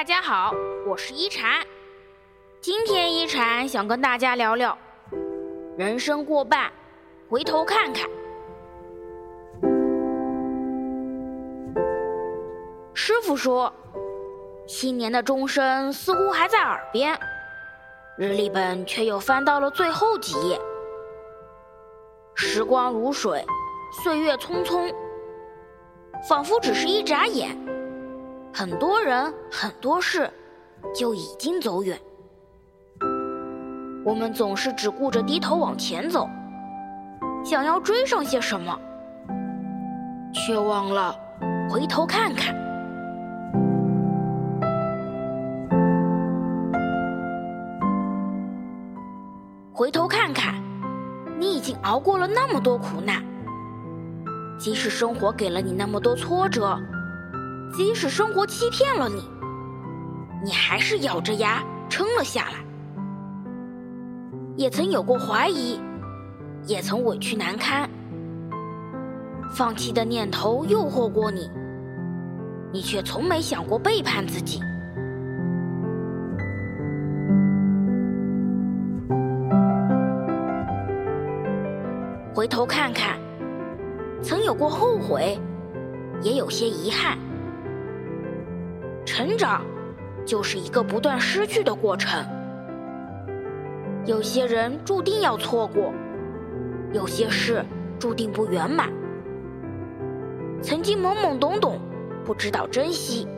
大家好，我是一禅。今天一禅想跟大家聊聊，人生过半，回头看看。师傅说，新年的钟声似乎还在耳边，日历本却又翻到了最后几页。时光如水，岁月匆匆，仿佛只是一眨眼。很多人很多事就已经走远，我们总是只顾着低头往前走，想要追上些什么，却忘了回头看看。回头看看，你已经熬过了那么多苦难，即使生活给了你那么多挫折。即使生活欺骗了你，你还是咬着牙撑了下来。也曾有过怀疑，也曾委屈难堪，放弃的念头诱惑过你，你却从没想过背叛自己。回头看看，曾有过后悔，也有些遗憾。成长，就是一个不断失去的过程。有些人注定要错过，有些事注定不圆满。曾经懵懵懂懂，不知道珍惜，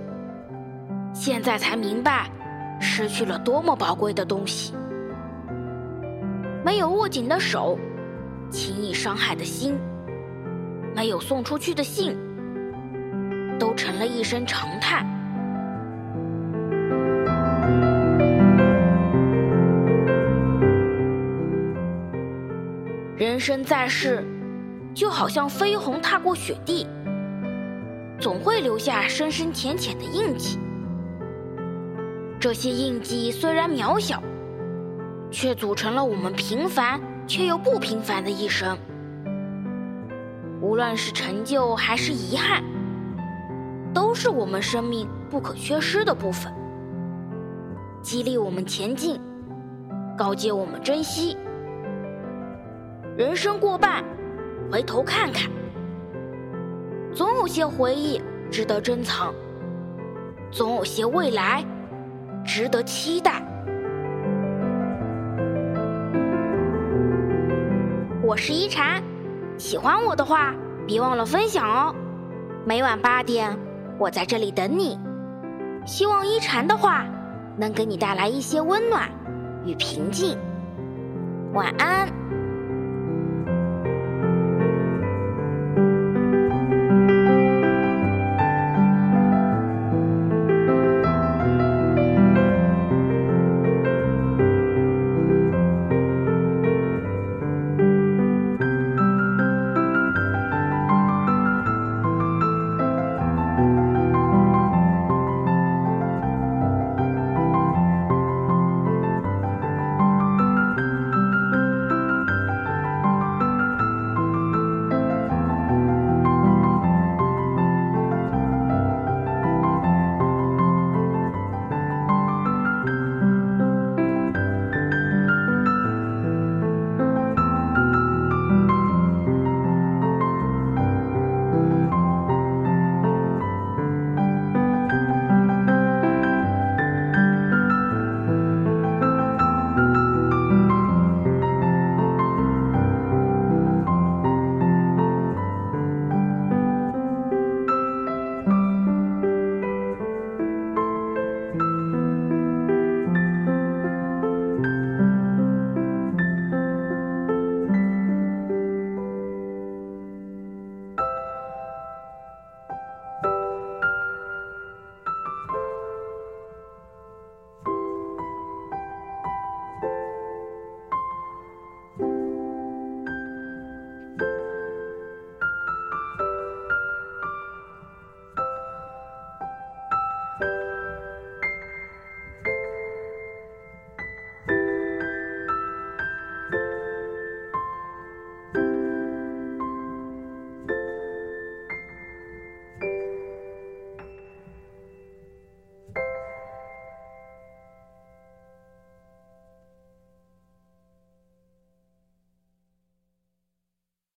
现在才明白，失去了多么宝贵的东西。没有握紧的手，轻易伤害的心，没有送出去的信，都成了一声长叹。人生在世，就好像飞鸿踏过雪地，总会留下深深浅浅的印记。这些印记虽然渺小，却组成了我们平凡却又不平凡的一生。无论是成就还是遗憾，都是我们生命不可缺失的部分，激励我们前进，告诫我们珍惜。人生过半，回头看看，总有些回忆值得珍藏，总有些未来值得期待。我是一禅，喜欢我的话，别忘了分享哦。每晚八点，我在这里等你。希望一禅的话能给你带来一些温暖与平静。晚安。